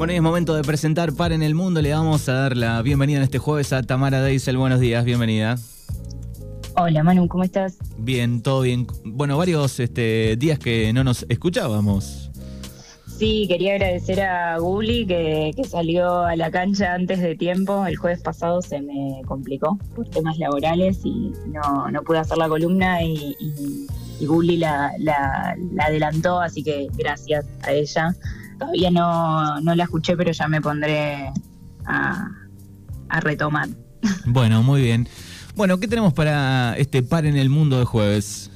Bueno, y es momento de presentar Par en el Mundo. Le vamos a dar la bienvenida en este jueves a Tamara Deisel. Buenos días, bienvenida. Hola Manu, ¿cómo estás? Bien, todo bien. Bueno, varios este, días que no nos escuchábamos. Sí, quería agradecer a Guli que, salió a la cancha antes de tiempo. El jueves pasado se me complicó por temas laborales y no, no pude hacer la columna y, y, Guli la, la, adelantó, así que gracias a ella. Todavía no, no la escuché, pero ya me pondré a, a retomar. Bueno, muy bien. Bueno, ¿qué tenemos para este par en el mundo de jueves?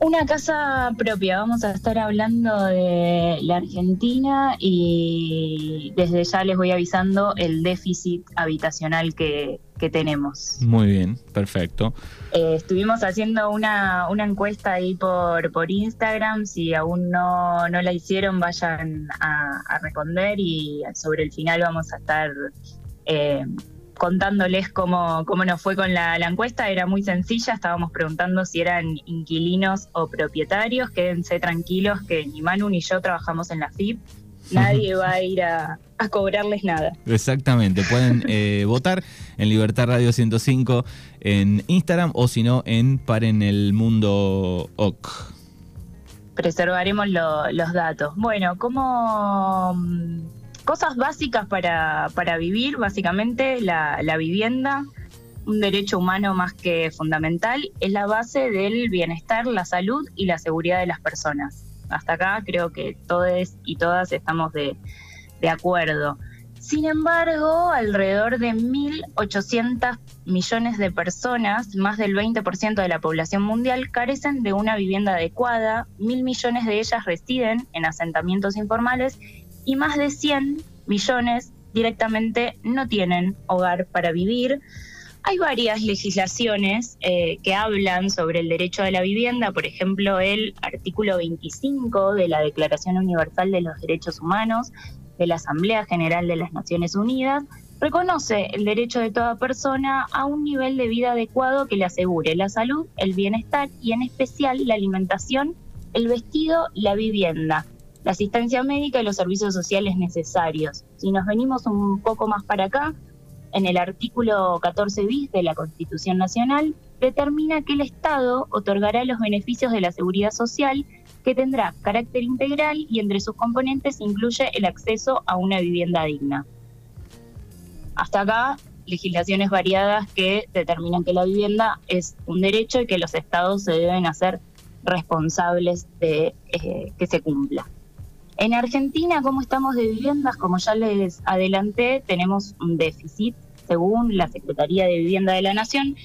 Una casa propia, vamos a estar hablando de la Argentina y desde ya les voy avisando el déficit habitacional que, tenemos. Muy bien, perfecto. Eh, estuvimos haciendo una, una encuesta ahí por, por Instagram, si aún no, no la hicieron vayan a, a responder y sobre el final vamos a estar... Eh, contándoles cómo, cómo nos fue con la, encuesta. Era muy sencilla, estábamos preguntando si eran inquilinos o propietarios. Quédense tranquilos que ni Manu ni yo trabajamos en la FIP. Nadie va a ir a, cobrarles nada. Exactamente, pueden eh, votar en Libertad Radio 105 en Instagram o si no en Paren el Mundo OC. Preservaremos los datos. Bueno, ¿cómo cosas básicas para, para vivir, básicamente la, la vivienda, un derecho humano más que fundamental, es la base del bienestar, la salud y la seguridad de las personas. Hasta acá creo que todos y todas estamos de, de acuerdo. Sin embargo, alrededor de 1.800 millones de personas, más del 20% de la población mundial, carecen de una vivienda adecuada, mil millones de ellas residen en asentamientos informales y más de 100 millones directamente no tienen hogar para vivir. Hay varias legislaciones eh, que hablan sobre el derecho a la vivienda, por ejemplo, el artículo 25 de la Declaración Universal de los Derechos Humanos de la Asamblea General de las Naciones Unidas, reconoce el derecho de toda persona a un nivel de vida adecuado que le asegure la salud, el bienestar y en especial la alimentación, el vestido la vivienda la asistencia médica y los servicios sociales necesarios. Si nos venimos un poco más para acá, en el artículo 14 bis de la Constitución Nacional, determina que el Estado otorgará los beneficios de la seguridad social que tendrá carácter integral y entre sus componentes incluye el acceso a una vivienda digna. Hasta acá, legislaciones variadas que determinan que la vivienda es un derecho y que los estados se deben hacer responsables de eh, que se cumpla. En Argentina, ¿cómo estamos de viviendas? Como ya les adelanté, tenemos un déficit. Según la Secretaría de Vivienda de la Nación,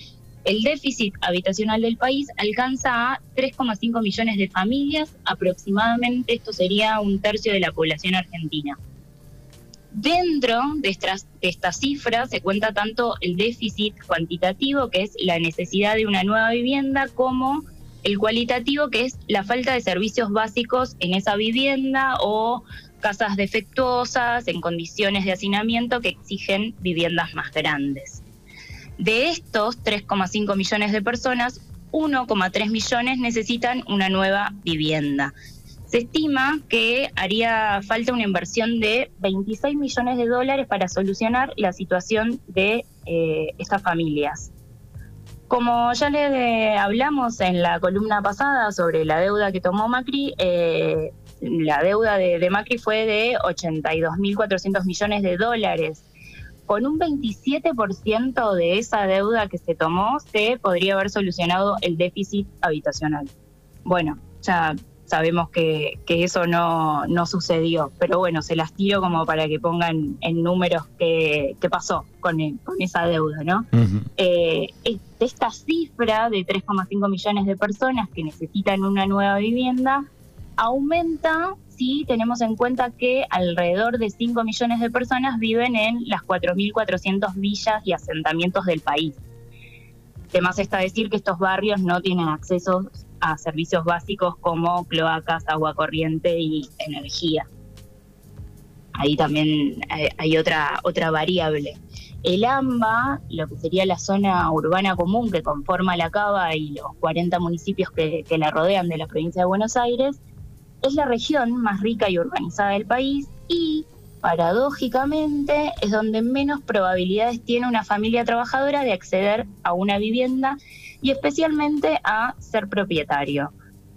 el déficit habitacional del país alcanza a 3,5 millones de familias, aproximadamente esto sería un tercio de la población argentina. Dentro de estas, cifras se cuenta tanto el déficit cuantitativo, que es la necesidad de una nueva vivienda, como el cualitativo, que es la falta de servicios básicos en esa vivienda o casas defectuosas en condiciones de hacinamiento que exigen viviendas más grandes. De estos 3,5 millones de personas, 1,3 millones necesitan una nueva vivienda. Se estima que haría falta una inversión de 26 millones de dólares para solucionar la situación de eh, estas familias. Como ya le hablamos en la columna pasada sobre la deuda que tomó Macri, eh, la deuda de, Macri fue de 82.400 millones de dólares. Con un 27% de esa deuda que se tomó, se podría haber solucionado el déficit habitacional. Bueno, ya sabemos que, eso no, sucedió, pero bueno, se las tiro como para que pongan en números qué, pasó con, con esa deuda, ¿no? Eh, esta cifra de 3,5 millones de personas que necesitan una nueva vivienda aumenta si tenemos en cuenta que alrededor de 5 millones de personas viven en las 4.400 villas y asentamientos del país. Además está decir que estos barrios no tienen acceso a servicios básicos como cloacas, agua corriente y energía. Ahí también hay otra, otra variable. El AMBA, lo que sería la zona urbana común que conforma la Cava y los 40 municipios que, la rodean de la provincia de Buenos Aires, es la región más rica y urbanizada del país y, paradójicamente, es donde menos probabilidades tiene una familia trabajadora de acceder a una vivienda y especialmente a ser propietario.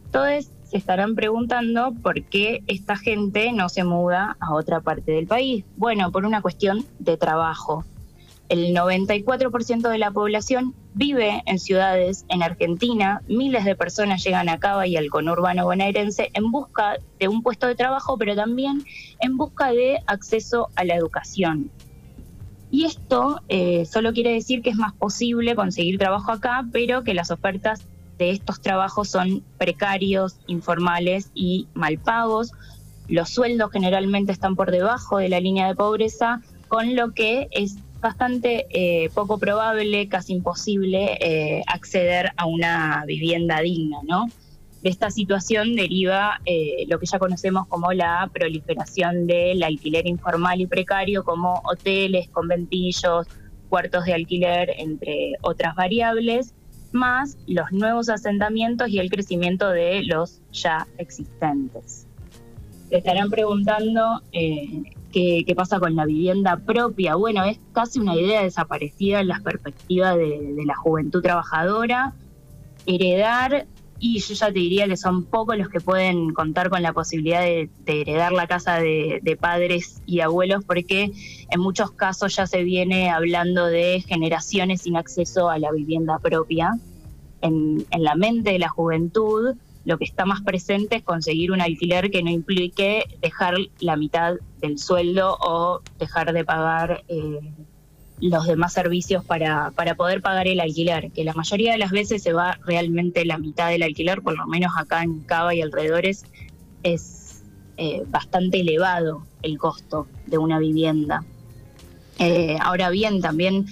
Entonces, se estarán preguntando por qué esta gente no se muda a otra parte del país. Bueno, por una cuestión de trabajo. El 94% de la población vive en ciudades en Argentina. Miles de personas llegan a Cava y al conurbano bonaerense en busca de un puesto de trabajo, pero también en busca de acceso a la educación. Y esto eh, solo quiere decir que es más posible conseguir trabajo acá, pero que las ofertas de estos trabajos son precarios, informales y mal pagos. Los sueldos generalmente están por debajo de la línea de pobreza, con lo que es bastante eh, poco probable, casi imposible, eh, acceder a una vivienda digna, ¿no? De esta situación deriva eh, lo que ya conocemos como la proliferación del alquiler informal y precario, como hoteles, conventillos, cuartos de alquiler, entre otras variables, más los nuevos asentamientos y el crecimiento de los ya existentes. Se estarán preguntando ¿Qué, pasa con la vivienda propia? Bueno, es casi una idea desaparecida en las perspectivas de, la juventud trabajadora. Heredar, y yo ya te diría que son pocos los que pueden contar con la posibilidad de, heredar la casa de, padres y abuelos, porque en muchos casos ya se viene hablando de generaciones sin acceso a la vivienda propia. en la mente de la juventud, lo que está más presente es conseguir un alquiler que no implique dejar la mitad del sueldo o dejar de pagar eh, los demás servicios para, para poder pagar el alquiler, que la mayoría de las veces se va realmente la mitad del alquiler, por lo menos acá en Cava y alrededores, es eh, bastante elevado el costo de una vivienda. Eh, ahora bien, también,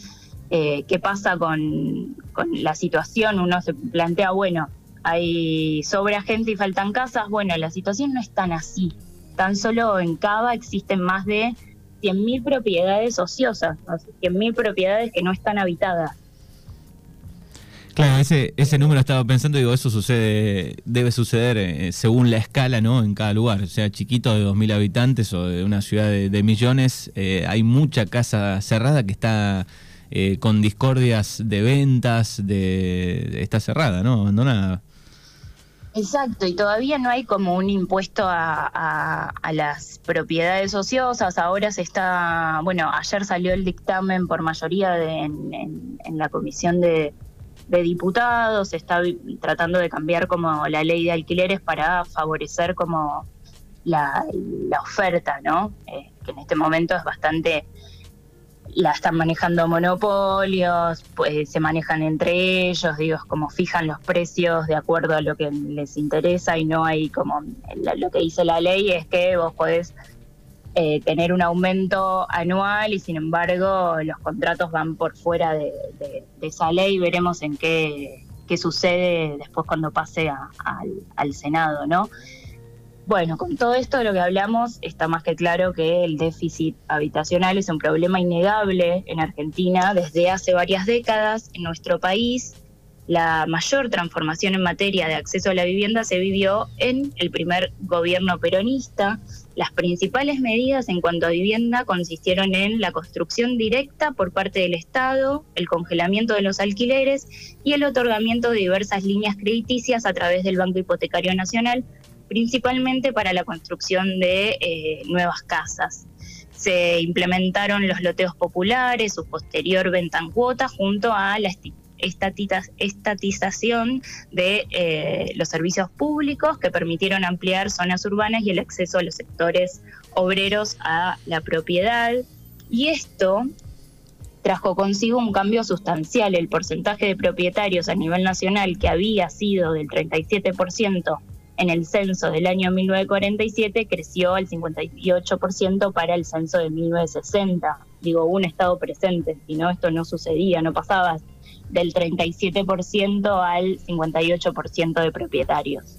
¿qué pasa con, con la situación? Uno se plantea, bueno, hay sobra gente y faltan casas. Bueno, la situación no es tan así. Tan solo en Cava existen más de 100.000 propiedades ociosas, 100.000 propiedades que no están habitadas. Claro, ese, número estaba pensando, digo, eso sucede, debe suceder eh, según la escala, ¿no? En cada lugar, sea, chiquito de 2.000 habitantes o de una ciudad de, millones, eh, hay mucha casa cerrada que está eh, con discordias de ventas, de, está cerrada, ¿no? Abandonada. Exacto, y todavía no hay como un impuesto a, las propiedades ociosas. Ahora se está, bueno, ayer salió el dictamen por mayoría en, la comisión de, diputados, se está tratando de cambiar como la ley de alquileres para favorecer como la, oferta, ¿no? Eh, que en este momento es bastante la están manejando monopolios, pues se manejan entre ellos, digo, como fijan los precios de acuerdo a lo que les interesa y no hay como lo que dice la ley es que vos podés eh, tener un aumento anual y sin embargo los contratos van por fuera de, esa ley, veremos en qué, qué sucede después cuando pase al, al Senado, ¿no? Bueno, con todo esto de lo que hablamos, está más que claro que el déficit habitacional es un problema innegable en Argentina desde hace varias décadas. En nuestro país, la mayor transformación en materia de acceso a la vivienda se vivió en el primer gobierno peronista. Las principales medidas en cuanto a vivienda consistieron en la construcción directa por parte del Estado, el congelamiento de los alquileres y el otorgamiento de diversas líneas crediticias a través del Banco Hipotecario Nacional principalmente para la construcción de eh, nuevas casas. Se implementaron los loteos populares, su posterior venta en cuota, junto a la estatización de eh, los servicios públicos que permitieron ampliar zonas urbanas y el acceso a los sectores obreros a la propiedad. Y esto trajo consigo un cambio sustancial. El porcentaje de propietarios a nivel nacional, que había sido del 37% en el censo del año 1947 creció al 58% para el censo de 1960. Digo, un estado presente, si no, esto no sucedía, no pasaba del 37% al 58% de propietarios.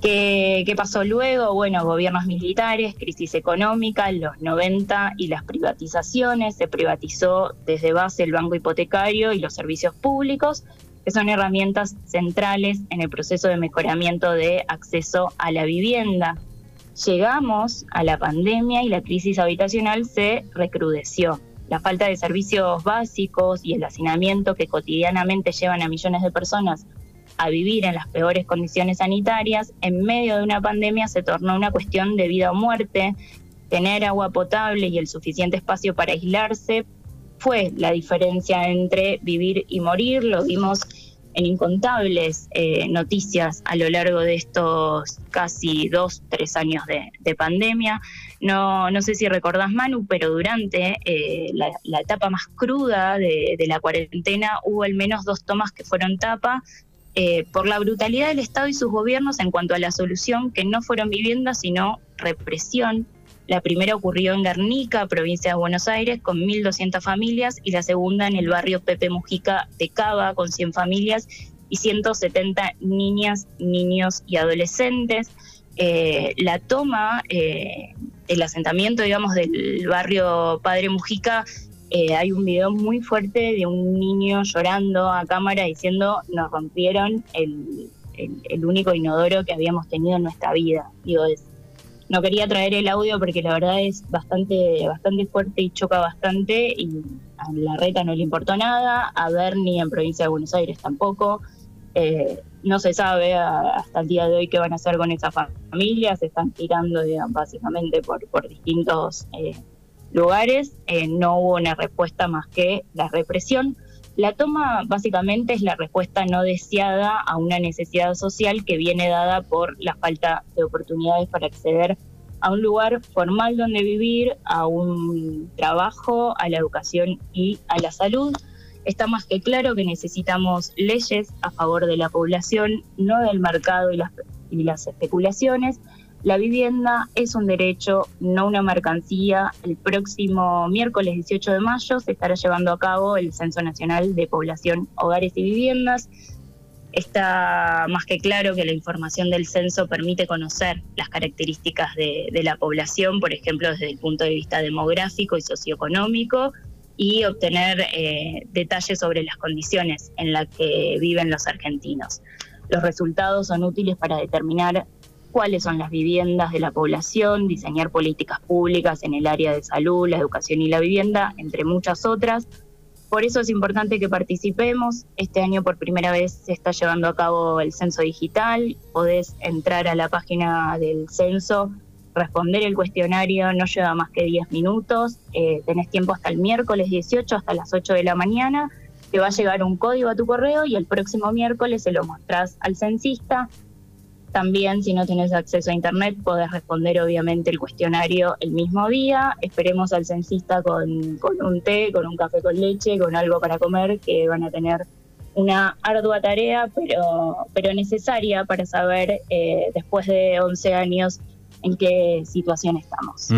¿Qué, ¿Qué, pasó luego? Bueno, gobiernos militares, crisis económica, los 90 y las privatizaciones. Se privatizó desde base el banco hipotecario y los servicios públicos que son herramientas centrales en el proceso de mejoramiento de acceso a la vivienda. Llegamos a la pandemia y la crisis habitacional se recrudeció. La falta de servicios básicos y el hacinamiento que cotidianamente llevan a millones de personas a vivir en las peores condiciones sanitarias, en medio de una pandemia se tornó una cuestión de vida o muerte. Tener agua potable y el suficiente espacio para aislarse fue la diferencia entre vivir y morir. Lo vimos en incontables eh, noticias a lo largo de estos casi dos, tres años de, pandemia. No, no sé si recordás, Manu, pero durante eh, la, etapa más cruda de, la cuarentena hubo al menos dos tomas que fueron tapa eh, por la brutalidad del Estado y sus gobiernos en cuanto a la solución, que no fueron viviendas, sino represión. La primera ocurrió en Guernica, provincia de Buenos Aires, con 1.200 familias, y la segunda en el barrio Pepe Mujica de Cava, con 100 familias y 170 niñas, niños y adolescentes. Eh, la toma, eh, el asentamiento, digamos, del barrio Padre Mujica eh, hay un video muy fuerte de un niño llorando a cámara diciendo nos rompieron el, el, único inodoro que habíamos tenido en nuestra vida. Digo, es, no quería traer el audio porque la verdad es bastante, bastante fuerte y choca bastante y a la reta no le importó nada, a Bernie en provincia de Buenos Aires tampoco. Eh, no se sabe hasta el día de hoy qué van a hacer con esas familias, se están tirando digamos, básicamente por, por distintos eh, lugares, eh, no hubo una respuesta más que la represión. La toma básicamente es la respuesta no deseada a una necesidad social que viene dada por la falta de oportunidades para acceder a un lugar formal donde vivir, a un trabajo, a la educación y a la salud. Está más que claro que necesitamos leyes a favor de la población, no del mercado y las, y las especulaciones, la vivienda es un derecho, no una mercancía. El próximo miércoles 18 de mayo se estará llevando a cabo el Censo Nacional de Población, Hogares y Viviendas. Está más que claro que la información del censo permite conocer las características de, la población, por ejemplo, desde el punto de vista demográfico y socioeconómico, y obtener eh, detalles sobre las condiciones en las que viven los argentinos. Los resultados son útiles para determinar cuáles son las viviendas de la población, diseñar políticas públicas en el área de salud, la educación y la vivienda, entre muchas otras. Por eso es importante que participemos. Este año por primera vez se está llevando a cabo el censo digital. Podés entrar a la página del censo, responder el cuestionario, no lleva más que 10 minutos. Eh, tenés tiempo hasta el miércoles 18, hasta las 8 de la mañana. Te va a llegar un código a tu correo y el próximo miércoles se lo mostrás al censista también, si no tienes acceso a Internet, podés responder obviamente el cuestionario el mismo día. Esperemos al censista con, con un té, con un café con leche, con algo para comer, que van a tener una ardua tarea, pero, pero necesaria para saber eh, después de 11 años en qué situación estamos.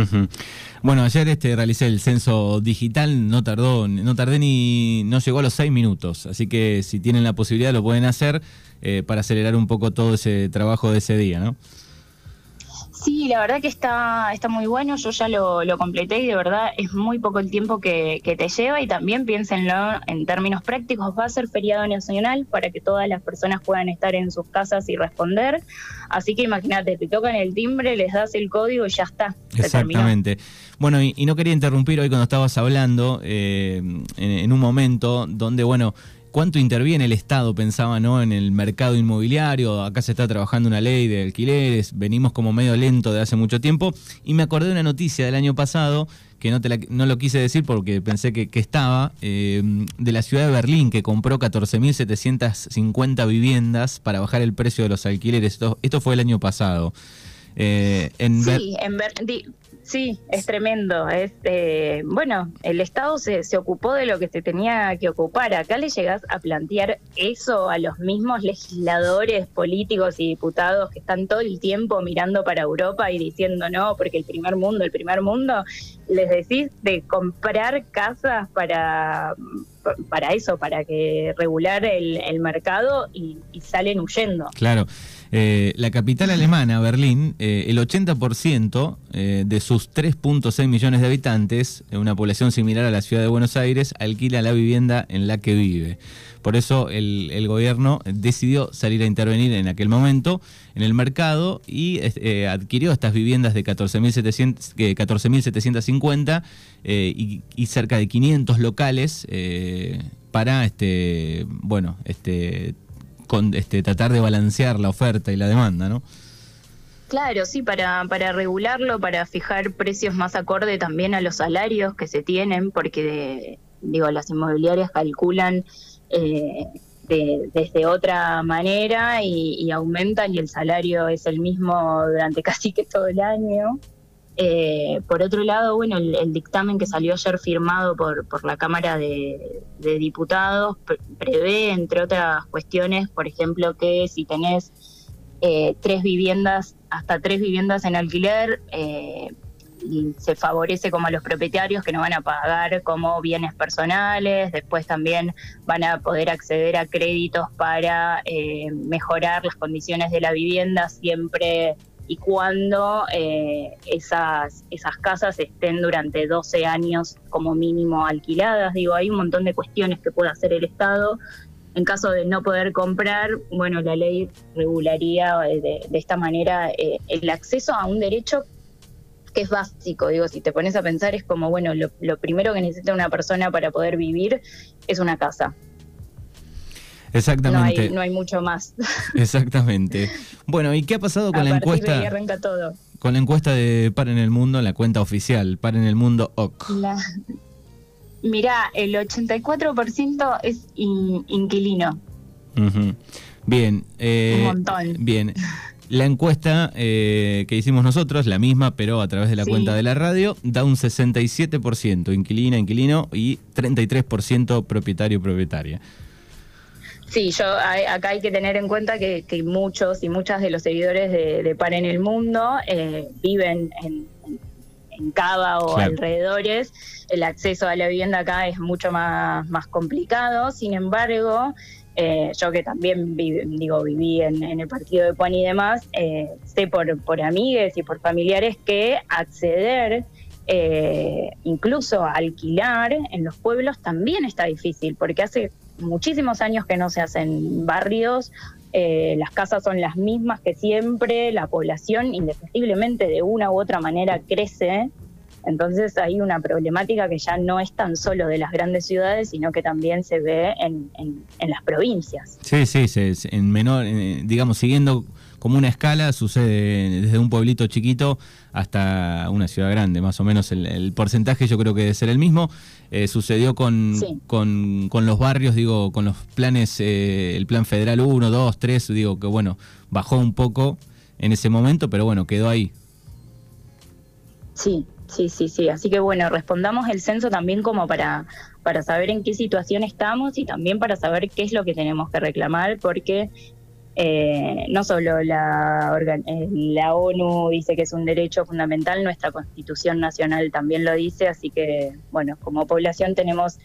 Bueno, ayer este realicé el censo digital, no tardó, no tardé ni, no llegó a los seis minutos, así que si tienen la posibilidad lo pueden hacer eh, para acelerar un poco todo ese trabajo de ese día, ¿no? Sí, la verdad que está, está muy bueno, yo ya lo, completé y de verdad es muy poco el tiempo que, te lleva y también piénsenlo en términos prácticos, va a ser feriado nacional para que todas las personas puedan estar en sus casas y responder, así que imagínate, te tocan el timbre, les das el código y ya está. Exactamente. Bueno, y, no quería interrumpir hoy cuando estabas hablando eh, en un momento donde, bueno, cuánto interviene el Estado, pensaba, ¿no? En el mercado inmobiliario, acá se está trabajando una ley de alquileres, venimos como medio lento de hace mucho tiempo, y me acordé de una noticia del año pasado, que no, te no lo quise decir porque pensé que, estaba, eh, de la ciudad de Berlín, que compró 14.750 viviendas para bajar el precio de los alquileres. Esto, fue el año pasado. Eh, en sí, en Berlín Sí, es tremendo. Es, eh, bueno, el Estado se, se, ocupó de lo que se tenía que ocupar. Acá le llegás a plantear eso a los mismos legisladores, políticos y diputados que están todo el tiempo mirando para Europa y diciendo no, porque el primer mundo, el primer mundo, les decís de comprar casas para, para eso, para que regular el, mercado y, y salen huyendo. Claro. Eh, la capital alemana, Berlín, eh, el 80% eh, de sus 3.6 millones de habitantes, una población similar a la ciudad de Buenos Aires, alquila la vivienda en la que vive. Por eso el, gobierno decidió salir a intervenir en aquel momento en el mercado y adquirió estas viviendas de 14.750 y, cerca de 500 locales para este bueno este con este, tratar de balancear la oferta y la demanda, ¿no? Claro, sí, para, para regularlo, para fijar precios más acorde también a los salarios que se tienen, porque digo, las inmobiliarias calculan eh, desde otra manera y, aumentan y el salario es el mismo durante casi que todo el año. Eh, por otro lado, bueno, el, dictamen que salió ayer firmado por, por la Cámara de, Diputados prevé, entre otras cuestiones, por ejemplo, que si tenés eh, tres viviendas, hasta tres viviendas en alquiler, eh, se favorece como a los propietarios que no van a pagar como bienes personales, después también van a poder acceder a créditos para mejorar las condiciones de la vivienda, siempre y cuando eh, esas, esas casas estén durante 12 años como mínimo alquiladas. Digo, hay un montón de cuestiones que puede hacer el Estado. En caso de no poder comprar, bueno, la ley regularía eh, de, esta manera eh, el acceso a un derecho que es básico. Digo, si te pones a pensar, es como, bueno, lo, lo primero que necesita una persona para poder vivir es una casa. Exactamente. No hay, mucho más. Exactamente. Bueno, ¿y qué ha pasado con la encuesta? De arranca todo. Con la encuesta de Par en el Mundo, la cuenta oficial, Par en el Mundo OC. Mirá, el 84% es inquilino. Bien. Eh, Un montón. Bien. La encuesta eh, que hicimos nosotros, la misma, pero a través de la cuenta de la radio, da un 67% inquilina, inquilino y 33% propietario, propietaria. Sí, yo acá hay que tener en cuenta que, muchos y muchas de los seguidores de, Par en el Mundo eh, viven en, Cava o alrededores. El acceso a la vivienda acá es mucho más, más complicado. Sin embargo, eh, yo que también digo, viví en, el partido de Puan y demás, eh, sé por, por amigues y por familiares que acceder incluso a alquilar en los pueblos también está difícil, porque hace muchísimos años que no se hacen barrios, eh, las casas son las mismas que siempre, la población indefectiblemente de una u otra manera crece, entonces hay una problemática que ya no es tan solo de las grandes ciudades, sino que también se ve en, las provincias. Sí, sí, en menor, digamos, siguiendo como una escala, sucede desde un pueblito chiquito hasta una ciudad grande, más o menos el, porcentaje yo creo que debe ser el mismo. Eh, sucedió con, con, los barrios, digo, con los planes, eh, el plan federal 1, 2, 3, digo que bueno, bajó un poco en ese momento, pero bueno, quedó ahí. Sí, sí, sí, sí. Así que bueno, respondamos el censo también como para, para saber en qué situación estamos y también para saber qué es lo que tenemos que reclamar, porque eh, no solo la, eh, la ONU dice que es un derecho fundamental, nuestra Constitución Nacional también lo dice, así que, bueno, como población tenemos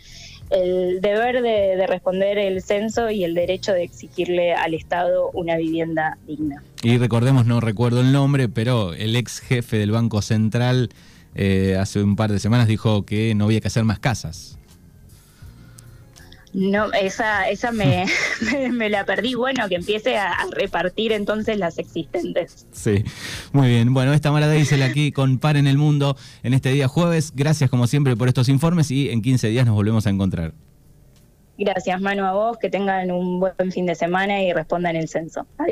el deber de, responder el censo y el derecho de exigirle al Estado una vivienda digna. Y recordemos, no recuerdo el nombre, pero el ex jefe del Banco Central eh, hace un par de semanas dijo que no había que hacer más casas. No, esa, esa me, me, la perdí. Bueno, que empiece a, repartir entonces las existentes. Sí, muy bien. Bueno, esta Mara Diesel aquí con Par en el Mundo en este día jueves. Gracias como siempre por estos informes y en 15 días nos volvemos a encontrar. Gracias, Manu, a vos. Que tengan un buen fin de semana y respondan el censo. Adiós.